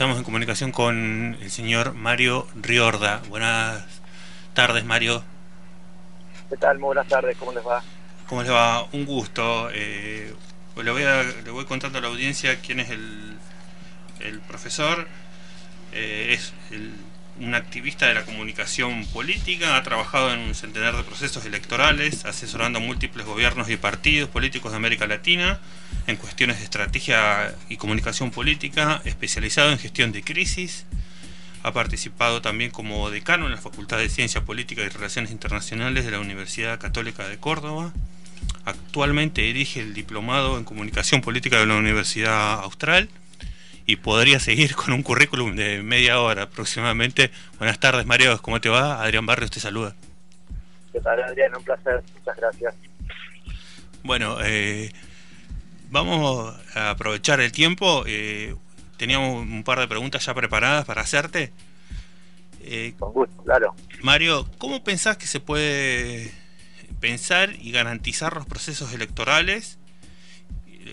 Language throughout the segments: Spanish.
Estamos en comunicación con el señor Mario Riorda. Buenas tardes, Mario. ¿Qué tal? Muy buenas tardes, ¿cómo les va? ¿Cómo les va? Un gusto. Eh, le, voy le voy contando a la audiencia quién es el, el profesor. Eh, es el un activista de la comunicación política, ha trabajado en un centenar de procesos electorales, asesorando a múltiples gobiernos y partidos políticos de América Latina en cuestiones de estrategia y comunicación política, especializado en gestión de crisis. Ha participado también como decano en la Facultad de Ciencia Política y Relaciones Internacionales de la Universidad Católica de Córdoba. Actualmente dirige el diplomado en comunicación política de la Universidad Austral y podría seguir con un currículum de media hora aproximadamente. Buenas tardes, Mario, ¿cómo te va? Adrián Barrios te saluda. ¿Qué tal, Adrián? Un placer, muchas gracias. Bueno, eh, vamos a aprovechar el tiempo. Eh, teníamos un par de preguntas ya preparadas para hacerte. Eh, con gusto, claro. Mario, ¿cómo pensás que se puede pensar y garantizar los procesos electorales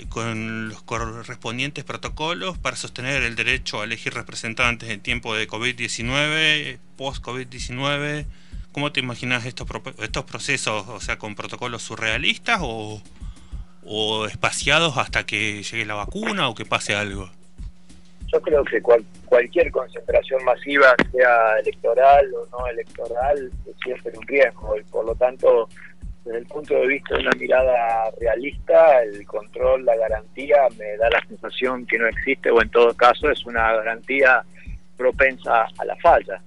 con los correspondientes protocolos para sostener el derecho a elegir representantes en tiempo de COVID-19, post-COVID-19. ¿Cómo te imaginas estos, estos procesos, o sea, con protocolos surrealistas o, o espaciados hasta que llegue la vacuna o que pase algo? Yo creo que cualquier concentración masiva, sea electoral o no electoral, es siempre un riesgo y por lo tanto desde el punto de vista de una mirada realista, el control, la garantía, me da la sensación que no existe o en todo caso es una garantía propensa a la falla.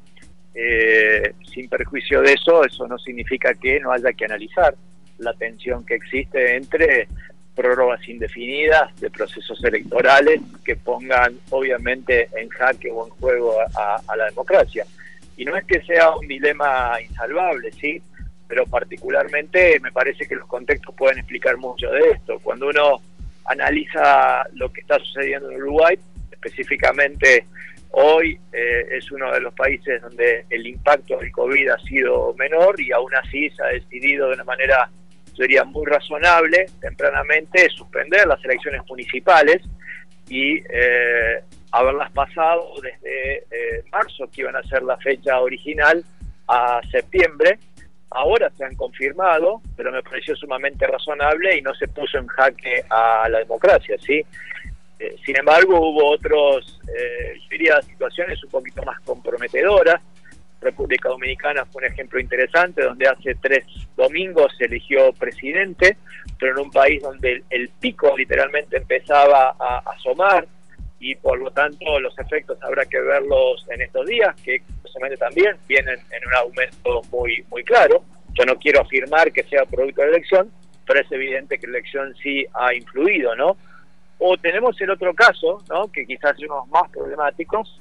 Eh, sin perjuicio de eso, eso no significa que no haya que analizar la tensión que existe entre prórrogas indefinidas de procesos electorales que pongan obviamente en jaque o en juego a, a la democracia. Y no es que sea un dilema insalvable, ¿sí? Pero particularmente me parece que los contextos pueden explicar mucho de esto. Cuando uno analiza lo que está sucediendo en Uruguay, específicamente hoy eh, es uno de los países donde el impacto del COVID ha sido menor y aún así se ha decidido de una manera, sería muy razonable, tempranamente, suspender las elecciones municipales y eh, haberlas pasado desde eh, marzo, que iban a ser la fecha original, a septiembre, ahora se han confirmado, pero me pareció sumamente razonable y no se puso en jaque a la democracia, ¿sí? Eh, sin embargo, hubo otros, eh, diría, situaciones un poquito más comprometedoras. República Dominicana fue un ejemplo interesante, donde hace tres domingos se eligió presidente, pero en un país donde el, pico literalmente empezaba a asomar y por lo tanto los efectos habrá que verlos en estos días, que también vienen en un aumento muy, muy claro. Yo no quiero afirmar que sea producto de la elección, pero es evidente que la elección sí ha influido, ¿no? O tenemos el otro caso, ¿no? Que quizás es uno más problemáticos,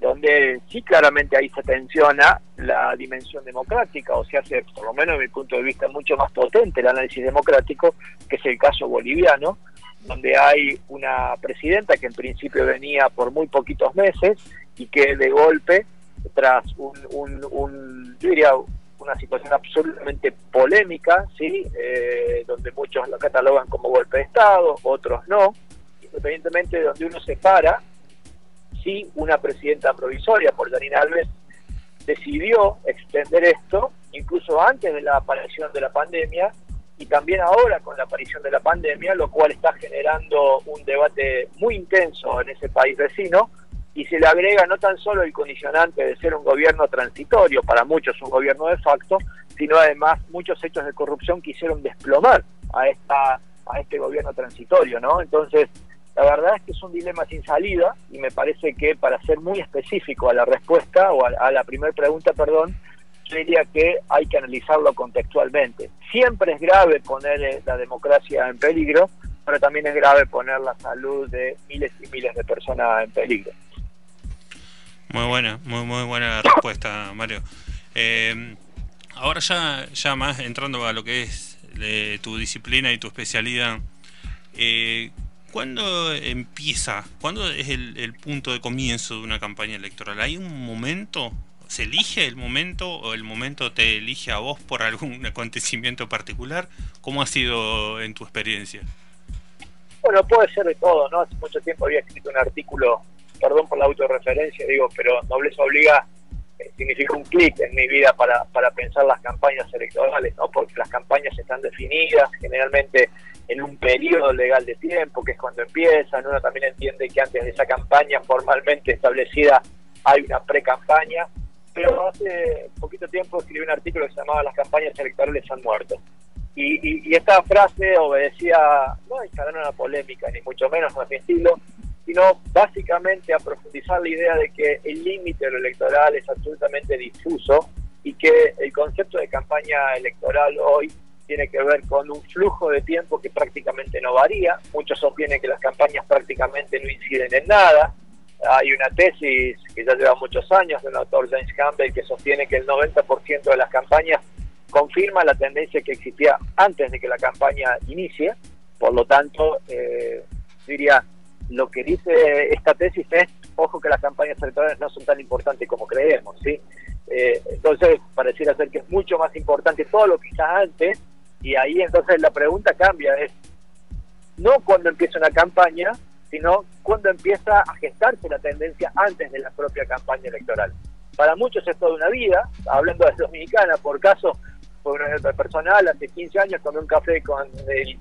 donde sí claramente ahí se tensiona la dimensión democrática, o se hace, por lo menos desde mi punto de vista, mucho más potente el análisis democrático, que es el caso boliviano, donde hay una presidenta que en principio venía por muy poquitos meses y que de golpe tras un, yo diría una situación absolutamente polémica, ¿sí? Eh, donde muchos lo catalogan como golpe de Estado, otros no, independientemente de donde uno se para, sí, una presidenta provisoria, por Janine Alves, decidió extender esto, incluso antes de la aparición de la pandemia, y también ahora con la aparición de la pandemia, lo cual está generando un debate muy intenso en ese país vecino, y se le agrega no tan solo el condicionante de ser un gobierno transitorio, para muchos un gobierno de facto, sino además muchos hechos de corrupción quisieron desplomar a esta a este gobierno transitorio, ¿no? Entonces, la verdad es que es un dilema sin salida y me parece que para ser muy específico a la respuesta o a, la primera pregunta, perdón, yo diría que hay que analizarlo contextualmente. Siempre es grave poner la democracia en peligro, pero también es grave poner la salud de miles y miles de personas en peligro. Muy buena, muy muy buena respuesta, Mario. Eh, ahora ya, ya más entrando a lo que es tu disciplina y tu especialidad, eh, ¿cuándo empieza? ¿Cuándo es el, punto de comienzo de una campaña electoral? ¿Hay un momento? ¿Se elige el momento o el momento te elige a vos por algún acontecimiento particular? ¿Cómo ha sido en tu experiencia? Bueno, puede ser de todo, ¿no? Hace mucho tiempo había escrito un artículo perdón por la autorreferencia, digo, pero nobleza obliga eh, significa un clic en mi vida para, para pensar las campañas electorales, ¿no? Porque las campañas están definidas generalmente en un periodo legal de tiempo, que es cuando empiezan. Uno también entiende que antes de esa campaña formalmente establecida hay una pre-campaña. Pero hace poquito tiempo escribí un artículo que se llamaba Las campañas electorales han muerto. Y, esta frase obedecía, no a instalar una polémica, ni mucho menos no es mi estilo, sino básicamente a profundizar la idea de que el límite de lo electoral es absolutamente difuso y que el concepto de campaña electoral hoy tiene que ver con un flujo de tiempo que prácticamente no varía. Muchos sostienen que las campañas prácticamente no inciden en nada. Hay una tesis que ya lleva muchos años de un autor James Campbell que sostiene que el 90% de las campañas confirma la tendencia que existía antes de que la campaña inicie. Por lo tanto, eh, diría, lo que dice esta tesis es, ojo que las campañas electorales no son tan importantes como creemos, ¿sí? Eh, entonces, pareciera ser que es mucho más importante todo lo que está antes y ahí entonces la pregunta cambia, es no cuando empieza una campaña, sino cuando empieza a gestarse la tendencia antes de la propia campaña electoral. Para muchos es toda una vida, hablando de Dominicana, por caso, por una nota personal, hace 15 años tomé un café con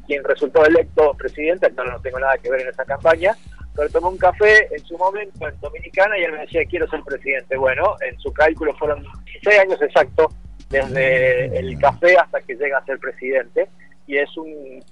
quien resultó electo presidente, no, no tengo nada que ver en esa campaña, pero tomé un café en su momento en Dominicana y él me decía, quiero ser presidente. Bueno, en su cálculo fueron 16 años exactos desde el café hasta que llega a ser presidente, y es un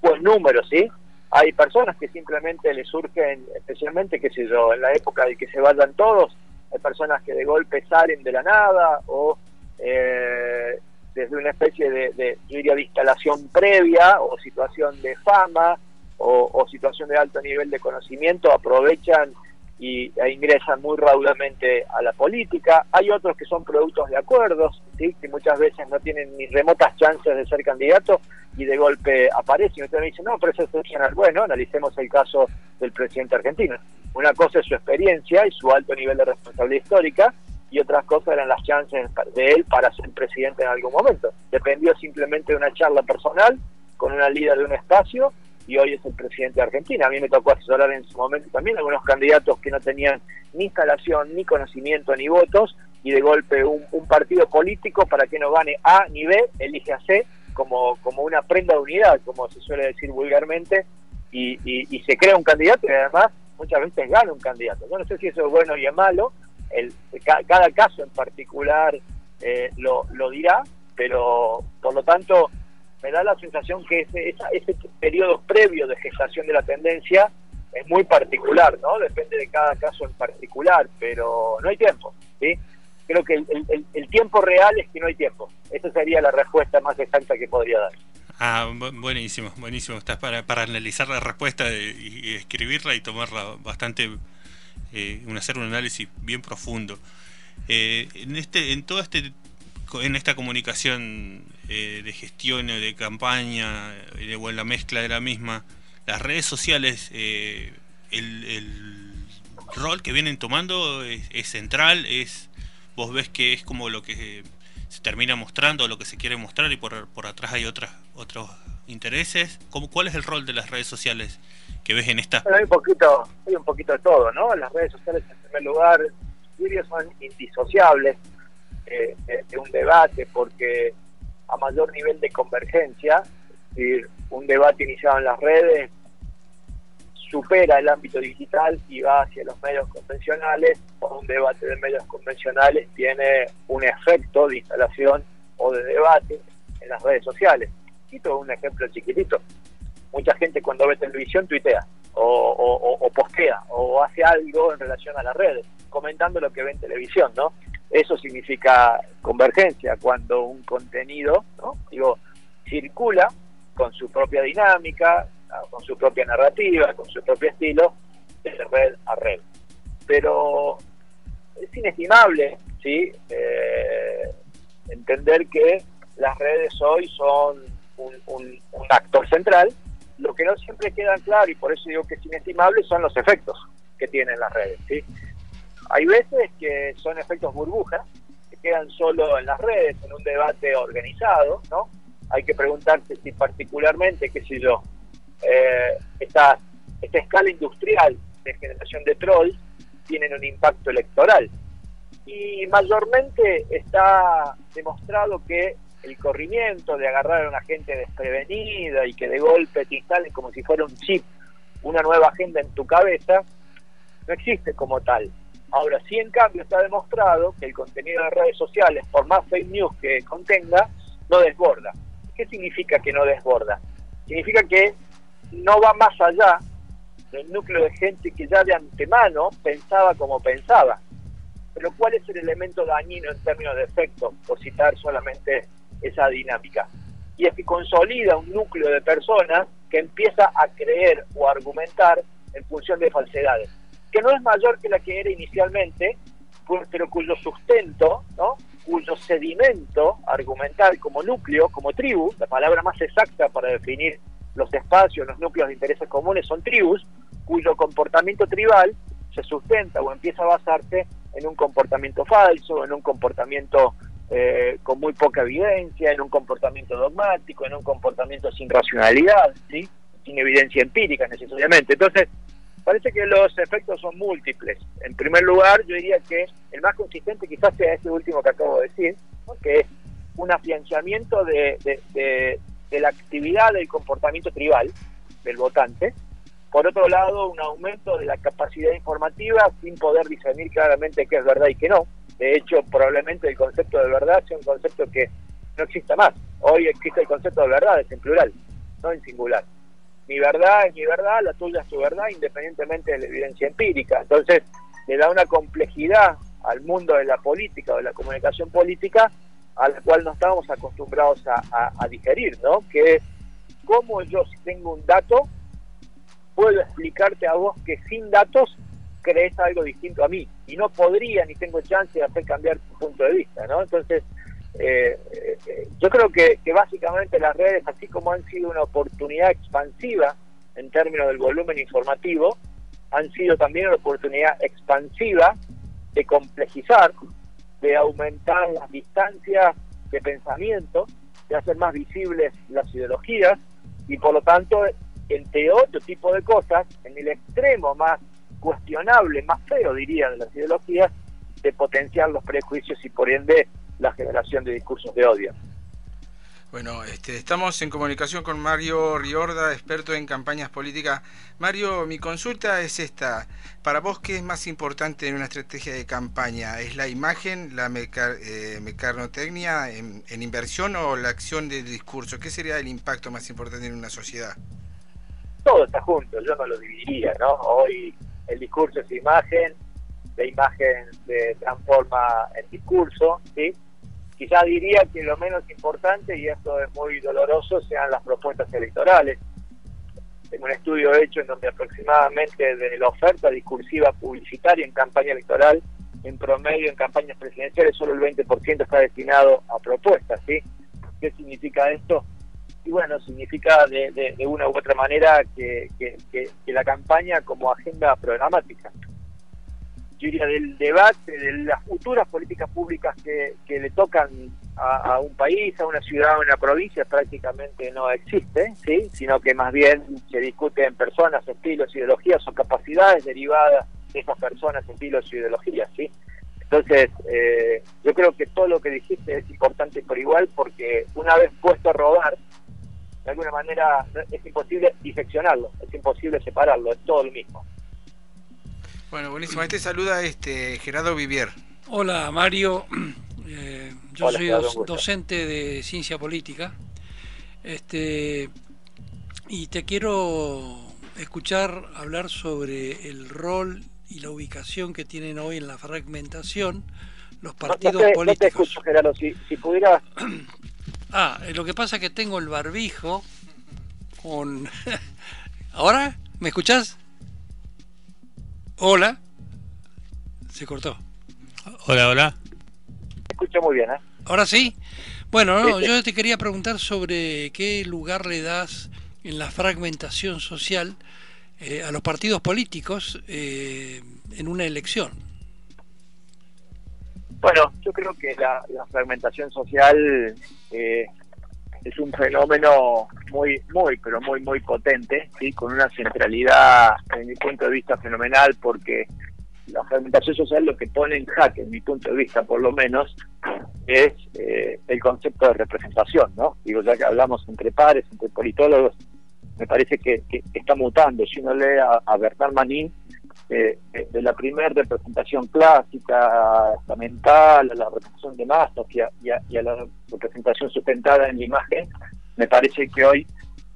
buen número, ¿sí? Hay personas que simplemente le surgen, especialmente, qué sé yo, en la época de que se vayan todos, hay personas que de golpe salen de la nada o eh, desde una especie de, de, yo diría, de instalación previa o situación de fama o, o situación de alto nivel de conocimiento aprovechan y, e ingresan muy raudamente a la política. Hay otros que son productos de acuerdos, ¿sí? que muchas veces no tienen ni remotas chances de ser candidatos y de golpe aparecen. Y usted me dice, no, pero eso es excepcional. Bueno, analicemos el caso del presidente argentino. Una cosa es su experiencia y su alto nivel de responsabilidad histórica, y otras cosas eran las chances de él para ser presidente en algún momento. Dependió simplemente de una charla personal con una líder de un espacio y hoy es el presidente de Argentina. A mí me tocó asesorar en su momento también algunos candidatos que no tenían ni instalación, ni conocimiento, ni votos, y de golpe un, partido político para que no gane A ni B, elige a C como, como una prenda de unidad, como se suele decir vulgarmente, y, y, se crea un candidato y además muchas veces gana un candidato. Yo no sé si eso es bueno y es malo, el, cada caso en particular eh, lo, lo dirá, pero por lo tanto me da la sensación que ese, ese periodo previo de gestación de la tendencia es muy particular, ¿no? Depende de cada caso en particular, pero no hay tiempo, ¿sí? Creo que el, tiempo real es que no hay tiempo. Esa sería la respuesta más exacta que podría dar. Ah, buenísimo, buenísimo. Estás para, analizar la respuesta y, escribirla y tomarla bastante, eh, hacer un análisis bien profundo. Eh, en este, en todo este en esta comunicación eh, de gestión de campaña eh, o en la mezcla de la misma, las redes sociales, eh, el, rol que vienen tomando es, central, es vos ves que es como lo que se termina mostrando, lo que se quiere mostrar y por, por atrás hay otras, otros intereses. ¿Cómo, ¿Cuál es el rol de las redes sociales que ves en esta? hay un poquito, hay un poquito de todo, ¿no? Las redes sociales en primer lugar, son indisociables de, un debate porque a mayor nivel de convergencia, es decir, un debate iniciado en las redes supera el ámbito digital y va hacia los medios convencionales, o un debate de medios convencionales tiene un efecto de instalación o de debate en las redes sociales. Quito un ejemplo chiquitito. Mucha gente cuando ve televisión tuitea o, o postea o hace algo en relación a las redes, comentando lo que ve en televisión, ¿no? Eso significa convergencia, cuando un contenido, ¿no? digo, circula con su propia dinámica, con su propia narrativa, con su propio estilo, de red a red. Pero es inestimable, ¿sí? Eh, entender que las redes hoy son un, un, actor central. Lo que no siempre queda claro, y por eso digo que es inestimable, son los efectos que tienen las redes, ¿sí? Hay veces que son efectos burbujas, que quedan solo en las redes, en un debate organizado, ¿no? Hay que preguntarse si particularmente, qué sé yo, eh, esta, esta escala industrial de generación de trolls tienen un impacto electoral. Y mayormente está demostrado que el corrimiento de agarrar a una gente desprevenida y que de golpe te instalen como si fuera un chip una nueva agenda en tu cabeza, no existe como tal. Ahora sí, en cambio, está demostrado que el contenido de redes sociales, por más fake news que contenga, no desborda. ¿Qué significa que no desborda? Significa que no va más allá del núcleo de gente que ya de antemano pensaba como pensaba. Pero ¿cuál es el elemento dañino en términos de efecto, por citar solamente esa dinámica? Y es que consolida un núcleo de personas que empieza a creer o argumentar en función de falsedades que no es mayor que la que era inicialmente, pero cuyo sustento, ¿no? cuyo sedimento argumental como núcleo, como tribu, la palabra más exacta para definir los espacios, los núcleos de intereses comunes son tribus, cuyo comportamiento tribal se sustenta o empieza a basarse en un comportamiento falso, en un comportamiento eh, con muy poca evidencia, en un comportamiento dogmático, en un comportamiento sin racionalidad, sin evidencia empírica necesariamente. Entonces, Parece que los efectos son múltiples. En primer lugar, yo diría que el más consistente quizás sea este último que acabo de decir, que es un afianzamiento de, la actividad del comportamiento tribal del votante. Por otro lado, un aumento de la capacidad informativa sin poder discernir claramente qué es verdad y qué no. De hecho, probablemente el concepto de verdad sea un concepto que no exista más. Hoy existe el concepto de verdad, es en plural, no en singular mi verdad es mi verdad, la tuya es tu verdad, independientemente de la evidencia empírica. Entonces, le da una complejidad al mundo de la política o de la comunicación política a la cual no estábamos acostumbrados a, digerir, ¿no? Que es cómo yo si tengo un dato puedo explicarte a vos que sin datos crees algo distinto a mí y no podría ni tengo chance de hacer cambiar tu punto de vista, ¿no? Entonces, eh, eh, yo creo que, básicamente las redes, así como han sido una oportunidad expansiva en términos del volumen informativo, han sido también una oportunidad expansiva de complejizar, de aumentar las distancias de pensamiento, de hacer más visibles las ideologías y por lo tanto, entre otro tipo de cosas, en el extremo más cuestionable, más feo diría de las ideologías, de potenciar los prejuicios y por ende la generación de discursos de odio. Bueno, este, estamos en comunicación con Mario Riorda, experto en campañas políticas. Mario, mi consulta es esta. Para vos, ¿qué es más importante en una estrategia de campaña? ¿Es la imagen, la eh, mecanotecnia en, en, inversión o la acción del discurso? ¿Qué sería el impacto más importante en una sociedad? Todo está junto, yo no lo dividiría, ¿no? Hoy el discurso es imagen, la imagen se transforma en discurso, ¿sí? Quizá diría que lo menos importante, y esto es muy doloroso, sean las propuestas electorales. Tengo un estudio hecho en donde aproximadamente de la oferta discursiva publicitaria en campaña electoral, en promedio en campañas presidenciales, solo el 20% está destinado a propuestas. ¿sí? ¿Qué significa esto? Y bueno, significa de, una u otra manera que, que la campaña como agenda programática yo diría, del debate, de las futuras políticas públicas que, le tocan a, un país, a una ciudad, a una provincia, prácticamente no existe, ¿sí? sino que más bien se discute en personas, estilos, ideologías o capacidades derivadas de esas personas, estilos ideologías. ¿sí? Entonces, eh, yo creo que todo lo que dijiste es importante por igual porque una vez puesto a rodar, de alguna manera es imposible diseccionarlo, es imposible separarlo, es todo lo mismo. Bueno, buenísimo. Este saluda este Gerardo Vivier. Hola Mario, eh, yo soy docente de ciencia política. Este y te quiero escuchar hablar sobre el rol y la ubicación que tienen hoy en la fragmentación los partidos políticos. No te escucho, Gerardo, si, si pudiera... Ah, eh, lo que pasa es que tengo el barbijo con... ¿Ahora? ¿Me escuchás? Hola. Se cortó. Hola, hola. escucho muy bien, ¿eh? Ahora sí. Bueno, yo te quería preguntar sobre qué lugar le das en la fragmentación social eh, a los partidos políticos eh, en una elección. Bueno, yo creo que la, fragmentación social eh, es un fenómeno muy, muy, pero muy, muy potente, ¿sí? con una centralidad, en mi punto de vista, fenomenal, porque la fragmentación social lo que pone en jaque, en mi punto de vista por lo menos, es eh, el concepto de representación, ¿no? Digo, ya que hablamos entre pares, entre politólogos, me parece que, está mutando. Si uno lee a, Bernard Manin, eh, eh, de la primera representación clásica, mental, a la representación de masas y y a la representación sustentada en la imagen, me parece que hoy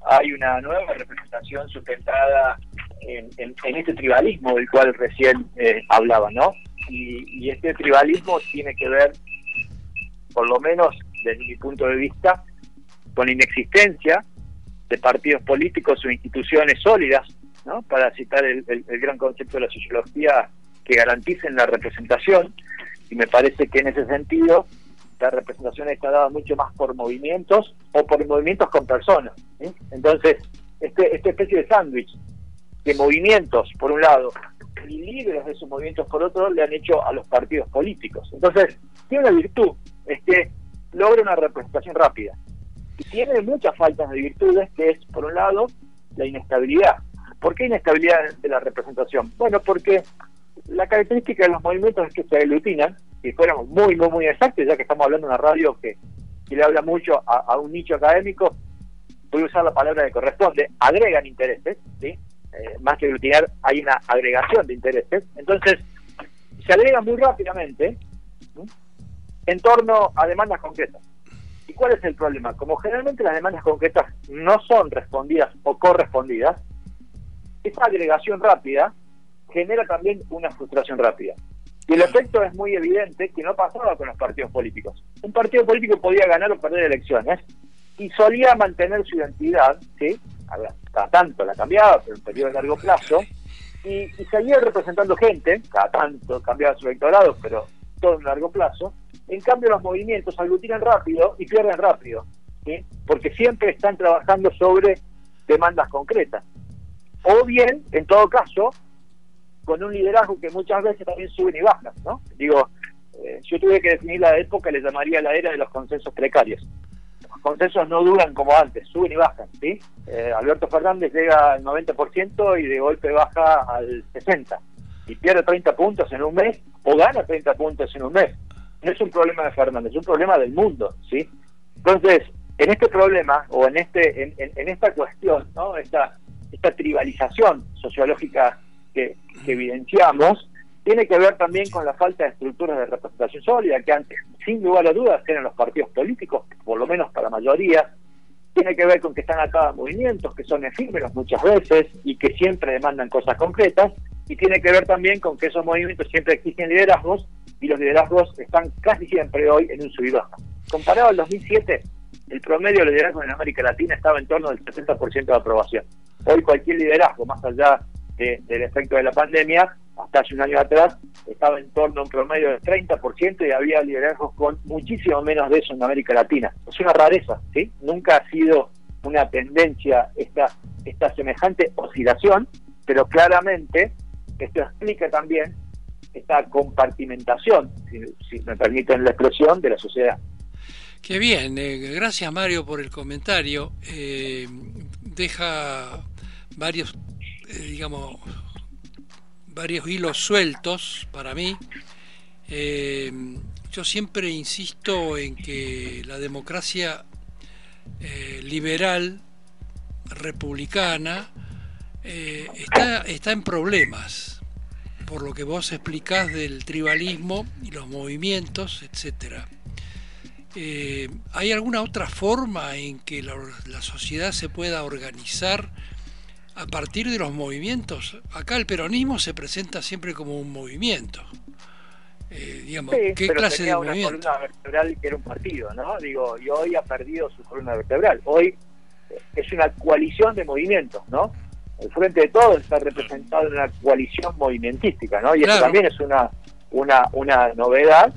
hay una nueva representación sustentada en, este tribalismo del cual recién eh, hablaba, ¿no? Y, este tribalismo tiene que ver, por lo menos desde mi punto de vista, con la inexistencia de partidos políticos o instituciones sólidas, ¿no? Para citar el, gran concepto de la sociología, que garanticen la representación. Y me parece que en ese sentido la representación está dada mucho más por movimientos o por movimientos con personas. Entonces, este, esta especie de sándwich de movimientos, por un lado, y líderes de esos movimientos, por otro, le han hecho a los partidos políticos. Entonces, tiene una virtud, es que logra una representación rápida. Y tiene muchas faltas de virtudes, que es, por un lado, la inestabilidad. ¿Por qué inestabilidad de la representación? Bueno, porque la característica de los movimientos es que se aglutinan si fuéramos muy, muy, muy exactos, ya que estamos hablando de una radio que, le habla mucho a, un nicho académico, voy a usar la palabra que corresponde, agregan intereses, ¿sí? Eh, más que aglutinar, hay una agregación de intereses. Entonces, se agrega muy rápidamente en torno a demandas concretas. ¿Y cuál es el problema? Como generalmente las demandas concretas no son respondidas o correspondidas, esa agregación rápida genera también una frustración rápida. Y el efecto es muy evidente que no pasaba con los partidos políticos. Un partido político podía ganar o perder elecciones y solía mantener su identidad, ¿sí? cada tanto la cambiaba, pero en un periodo de largo plazo, y, seguía representando gente, cada tanto cambiaba su electorado, pero todo en largo plazo. En cambio, los movimientos aglutinan rápido y pierden rápido, ¿sí? porque siempre están trabajando sobre demandas concretas. O bien, en todo caso, con un liderazgo que muchas veces también suben y bajan, ¿no? Digo, eh, yo tuve que definir la época, le llamaría la era de los consensos precarios. Los consensos no duran como antes, suben y bajan, ¿sí? Eh, Alberto Fernández llega al 90% y de golpe baja al 60%, y pierde 30 puntos en un mes o gana 30 puntos en un mes. No es un problema de Fernández, es un problema del mundo, ¿sí? Entonces, en este problema, o en este en, en esta cuestión, ¿no? Esta, esta tribalización sociológica que, evidenciamos tiene que ver también con la falta de estructuras de representación sólida que antes, sin lugar a dudas, eran los partidos políticos, por lo menos para la mayoría. Tiene que ver con que están acá movimientos que son efímeros muchas veces y que siempre demandan cosas concretas. Y tiene que ver también con que esos movimientos siempre exigen liderazgos y los liderazgos están casi siempre hoy en un sub y baja. Comparado al 2007, el promedio de liderazgo en América Latina estaba en torno del 60% de aprobación. Hoy cualquier liderazgo, más allá del efecto de la pandemia, hasta hace un año atrás estaba en torno a un promedio del 30% y había liderazgos con muchísimo menos de eso en América Latina. Es una rareza, ¿sí? Nunca ha sido una tendencia esta, esta semejante oscilación, pero claramente esto explica también esta compartimentación, si, me permiten la expresión, de la sociedad. Qué bien, eh, gracias Mario por el comentario. Eh, deja varios eh, digamos, varios hilos sueltos para mí. Eh, yo siempre insisto en que la democracia eh, liberal, republicana, está, está en problemas, por lo que vos explicás del tribalismo y los movimientos, etcétera. ¿Hay alguna otra forma en que la sociedad se pueda organizar a partir de los movimientos. Acá el peronismo se presenta siempre como un movimiento. Eh, digamos, ¿qué clase de una columna vertebral que era un partido, ¿no? Digo, y hoy ha perdido su columna vertebral. Hoy eh, es una coalición de movimientos, ¿no? El Frente de Todos está representado en una coalición movimentística, ¿no? Y eso también es una, una, una novedad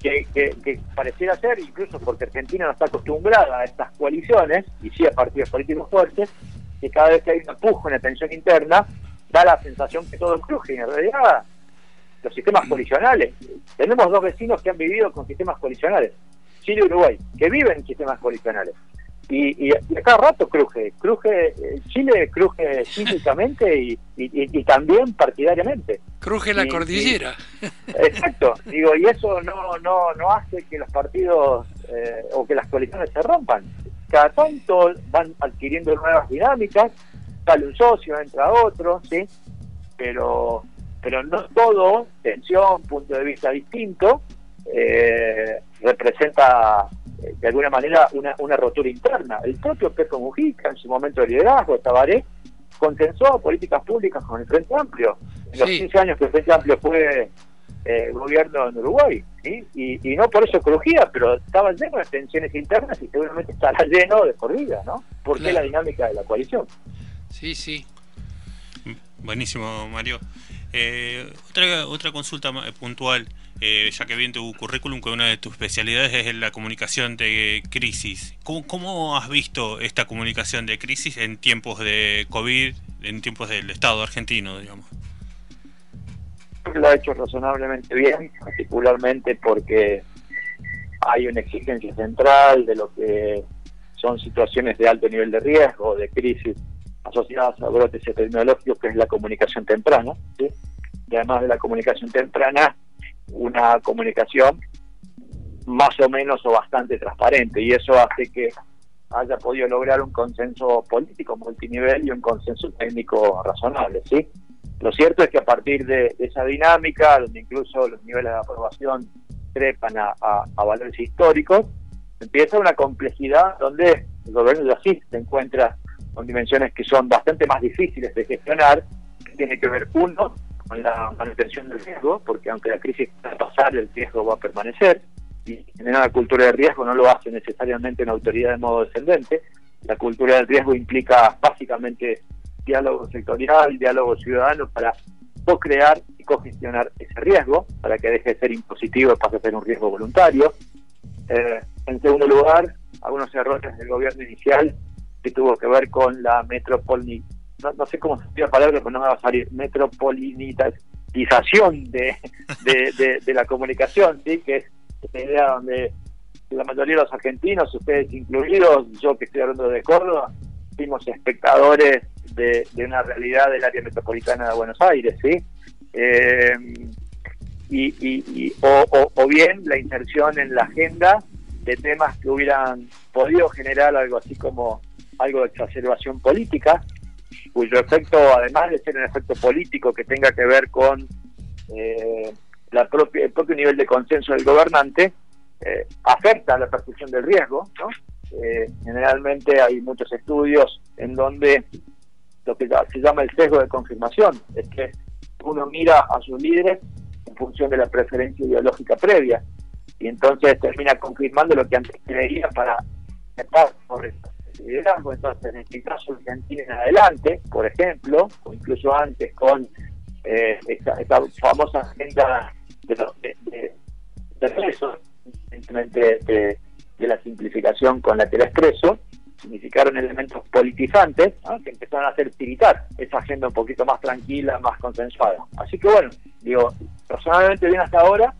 que, que, pareciera ser, incluso porque Argentina no está acostumbrada a estas coaliciones, y sí a partidos políticos fuertes, que cada vez que hay un empujo, una tensión interna, da la sensación que todo cruje. Y en realidad, los sistemas colisionales. Tenemos dos vecinos que han vivido con sistemas colisionales, Chile y Uruguay, que viven en sistemas colisionales. Y, y, cada rato cruje, cruje, eh, Chile cruje físicamente y, y, también partidariamente. Cruje la cordillera. exacto, digo, y eso no, no, no hace que los partidos eh, o que las coaliciones se rompan. Cada tanto van adquiriendo nuevas dinámicas, sale un socio, entra otro, ¿sí? Pero, pero no todo, tensión, punto de vista distinto, eh, representa de alguna manera una, una rotura interna. El propio Pedro Mujica, en su momento de liderazgo, Tabaré, consensó políticas públicas con el Frente Amplio. En los 15 años que el Frente Amplio fue eh, gobierno en Uruguay, y, y, no por eso crujía, pero estaba lleno de tensiones internas y seguramente estará lleno de corrida, ¿no? Porque la dinámica de la coalición. Sí, sí. Buenísimo, Mario. Eh, otra, otra consulta puntual. Eh, ya que vi en tu currículum que una de tus especialidades es la comunicación de crisis. ¿Cómo, ¿Cómo, has visto esta comunicación de crisis en tiempos de COVID, en tiempos del Estado argentino, digamos? Lo ha hecho razonablemente bien, particularmente porque hay una exigencia central de lo que son situaciones de alto nivel de riesgo, de crisis asociadas a brotes epidemiológicos, que es la comunicación temprana. Y además de la comunicación temprana, una comunicación más o menos o bastante transparente y eso hace que haya podido lograr un consenso político multinivel y un consenso técnico razonable, ¿sí? Lo cierto es que a partir de, esa dinámica, donde incluso los niveles de aprobación trepan a, valores históricos, empieza una complejidad donde el gobierno ya sí se encuentra con dimensiones que son bastante más difíciles de gestionar, que tiene que ver, uno, la manutención del riesgo, porque aunque la crisis va a pasar, el riesgo va a permanecer, y generar la cultura de riesgo no lo hace necesariamente una autoridad de modo descendente, la cultura del riesgo implica básicamente diálogo sectorial, diálogo ciudadano para co-crear y co-gestionar ese riesgo, para que deje de ser impositivo y pase a ser un riesgo voluntario. Eh, en segundo lugar, algunos errores del gobierno inicial que tuvo que ver con la metrópoli no, sé cómo se dice la palabra, pero no me va a salir, metropolitización de, de, la comunicación, ¿sí? que es esta idea donde la mayoría de los argentinos, ustedes incluidos, yo que estoy hablando de Córdoba, fuimos espectadores de, una realidad del área metropolitana de Buenos Aires, ¿sí? Eh, y, y, o, o, bien la inserción en la agenda de temas que hubieran podido generar algo así como algo de exacerbación política, cuyo efecto, además de ser un efecto político que tenga que ver con eh, la propia, el propio nivel de consenso del gobernante, eh, afecta a la percepción del riesgo. ¿no? Eh, generalmente hay muchos estudios en donde lo que se llama el sesgo de confirmación es que uno mira a sus líderes en función de la preferencia ideológica previa y entonces termina confirmando lo que antes creía para estar correcto liderazgo. Entonces, en este caso, Argentina en adelante, por ejemplo, o incluso antes con eh, esta, famosa agenda de, de, de, de, la simplificación con la que significaron elementos politizantes que empezaron a hacer tiritar esa agenda un poquito más tranquila, más consensuada. Así que bueno, digo, personalmente bien hasta ahora,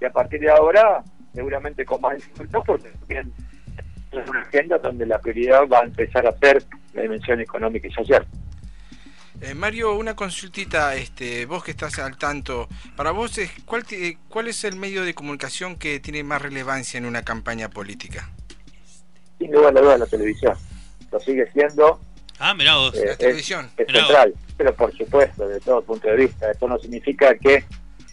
y a partir de ahora seguramente con más dificultad porque es una agenda donde la prioridad va a empezar a ser la dimensión económica y social. Eh, Mario, una consultita, este, vos que estás al tanto, para vos, ¿cuál, ¿cuál es el medio de comunicación que tiene más relevancia en una campaña política? Sin duda la la televisión. Lo sigue siendo. Ah, mirá vos. la televisión. Es, central, pero por supuesto, de todo punto de vista. Esto no significa que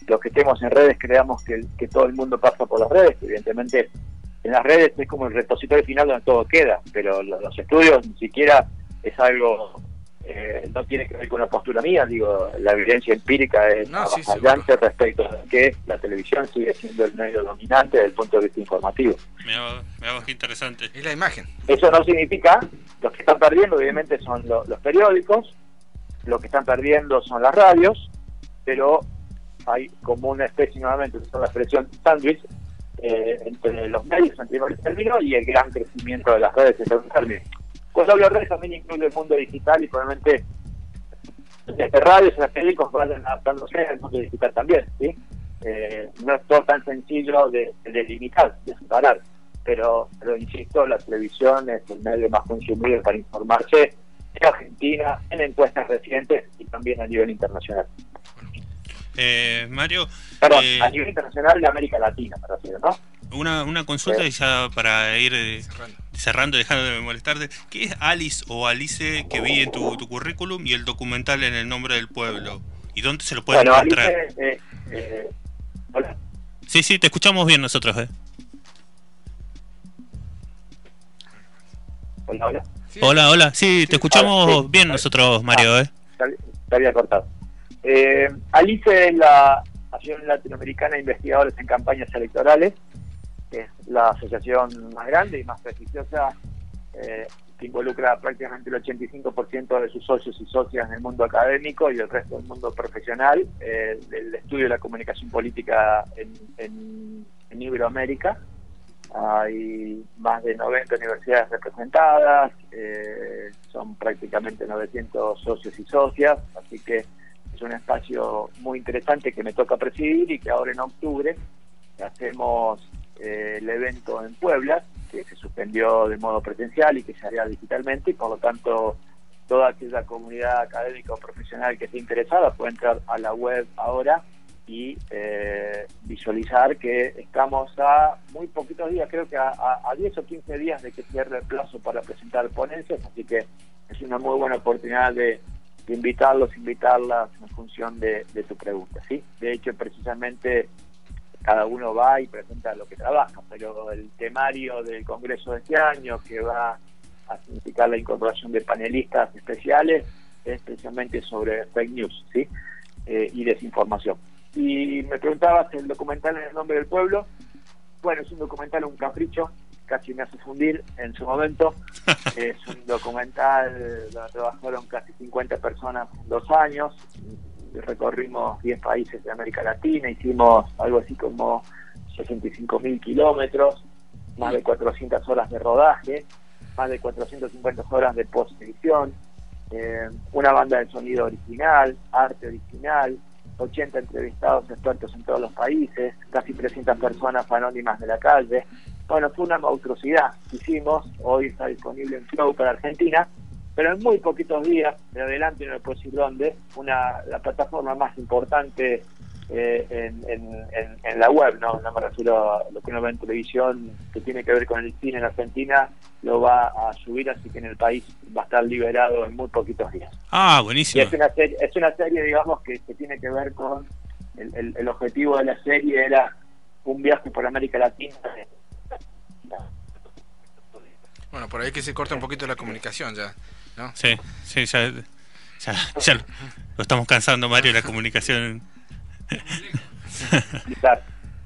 los que estemos en redes creamos que, que todo el mundo pasa por las redes. Evidentemente, en las redes es como el repositorio final donde todo queda, pero los, estudios ni siquiera es algo, eh, no tiene que ver con una postura mía, digo, la evidencia empírica es no, respecto a que la televisión sigue siendo el medio dominante desde el punto de vista informativo. Me hago, interesante. Y la imagen. Eso no significa, los que están perdiendo obviamente son los periódicos, lo que están perdiendo son las radios, pero hay como una especie nuevamente, uso la expresión sándwich, eh, entre los medios en primer término y el gran crecimiento de las redes en segundo término. Cuando hablo de redes también incluye el mundo digital y probablemente desde radios a periódicos vayan adaptándose al mundo digital también, ¿sí? Eh, no es todo tan sencillo de, delimitar, de separar. pero, pero insisto, la televisión es el medio más consumido para informarse en Argentina, en encuestas recientes y también a nivel internacional. Eh, Mario. Perdón, eh, a nivel internacional de América Latina, me refiero, ¿no? Una, una consulta ya para ir eh, cerrando. y dejando de molestarte. ¿Qué es Alice o Alice que vi en tu, tu, currículum y el documental en el nombre del pueblo? ¿Y dónde se lo puede encontrar? hola. Sí, sí, te escuchamos bien nosotros. Eh. Hola, hola. Hola, hola. Sí, te escuchamos bien nosotros, Mario. ¿eh? Te había cortado. Eh, Alice es la Asociación Latinoamericana de Investigadores en Campañas Electorales, que es la asociación más grande y más prestigiosa, eh, que involucra prácticamente el 85% de sus socios y socias en el mundo académico y el resto del mundo profesional, eh, del estudio de la comunicación política en, en, Iberoamérica. Hay más de 90 universidades representadas, eh, son prácticamente 900 socios y socias, así que es un espacio muy interesante que me toca presidir y que ahora en octubre hacemos eh, el evento en Puebla, que se suspendió de modo presencial y que se haría digitalmente y por lo tanto toda aquella comunidad académica o profesional que esté interesada puede entrar a la web ahora y eh, visualizar que estamos a muy poquitos días, creo que a, a, 10 o 15 días de que cierre el plazo para presentar ponencias, así que es una muy buena oportunidad de, invitarlos, invitarlas en función de, tu pregunta. ¿sí? De hecho, precisamente cada uno va y presenta lo que trabaja, pero el temario del Congreso de este año, que va a significar la incorporación de panelistas especiales, es precisamente sobre fake news ¿sí? Eh, y desinformación. Y me preguntabas el documental en el nombre del pueblo. Bueno, es un documental, un capricho, casi me hace fundir en su momento. es un documental donde trabajaron casi 50 personas en dos años. Recorrimos 10 países de América Latina, hicimos algo así como 65 mil kilómetros, más de 400 horas de rodaje, más de 450 horas de post-edición, eh, una banda de sonido original, arte original, 80 entrevistados expertos en todos los países, casi 300 personas anónimas de la calle. Bueno, fue una monstruosidad que hicimos, hoy está disponible en Flow para Argentina, pero en muy poquitos días, de adelante no puedo decir dónde, una, la plataforma más importante eh, en, la web, ¿no? no me refiero a lo que uno ve en televisión que tiene que ver con el cine en Argentina, lo va a subir, así que en el país va a estar liberado en muy poquitos días. Ah, buenísimo. Y es una serie, es una serie digamos, que, tiene que ver con el, el, objetivo de la serie era un viaje por América Latina. Bueno, por ahí que se corta un poquito la comunicación ya, ¿no? Sí, sí, ya, ya, lo estamos cansando, Mario, la comunicación.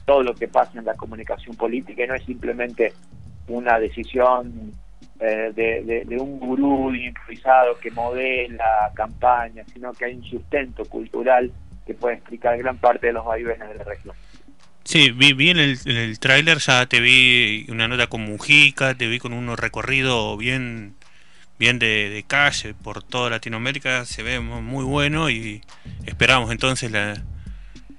todo lo que pasa en la comunicación política y no es simplemente una decisión eh, de, un gurú improvisado que modela campaña, sino que hay un sustento cultural que puede explicar gran parte de los vaivenes de la región. Sí, vi, vi en el, el tráiler, ya te vi una nota con Mujica, te vi con un recorrido bien bien de, de, calle por toda Latinoamérica, se ve muy bueno y esperamos entonces la,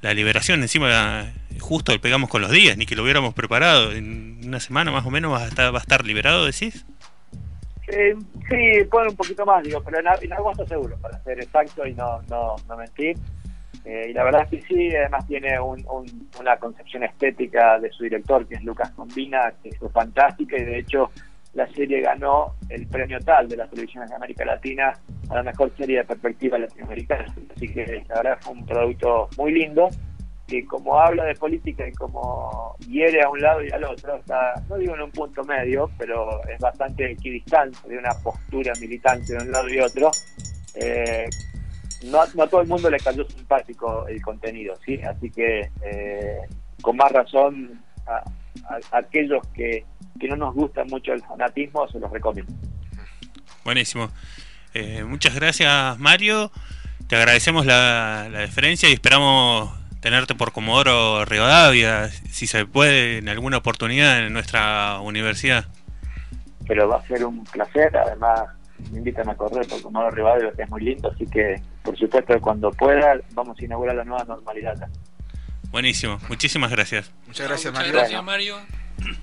la liberación. Encima justo le pegamos con los días, ni que lo hubiéramos preparado. En una semana más o menos va a estar, va a estar liberado, decís. Eh, sí, puede un poquito más, digo, pero en, agosto seguro, para ser exacto y no, no, no mentir. Eh, y la verdad es que sí, además tiene un, una concepción estética de su director, que es Lucas Combina, que es fantástica y de hecho la serie ganó el premio tal de las televisiones de América Latina a la mejor serie de perspectiva latinoamericana. Así que la verdad fue un producto muy lindo que como habla de política y como hiere a un lado y al otro, está, no digo en un punto medio, pero es bastante equidistante de una postura militante de un lado y otro. Eh, no, no a todo el mundo le cayó simpático el contenido, ¿sí? Así que eh, con más razón a, aquellos que, que no nos gusta mucho el fanatismo se los recomiendo. Buenísimo. Eh, muchas gracias Mario, te agradecemos la, la deferencia y esperamos tenerte por Comodoro Rivadavia, si se puede, en alguna oportunidad en nuestra universidad. Pero va a ser un placer, además me invitan a correr por Comodoro Rivadavia, que es muy lindo, así que por supuesto cuando pueda vamos a inaugurar la nueva normalidad. Buenísimo, muchísimas gracias. Muchas gracias, Mario. gracias, Mario.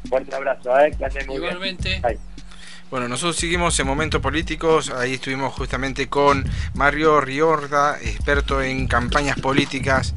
Fuerte abrazo, ¿eh? que muy Igualmente. Bueno, nosotros seguimos en Momentos Políticos, ahí estuvimos justamente con Mario Riorda, experto en campañas políticas.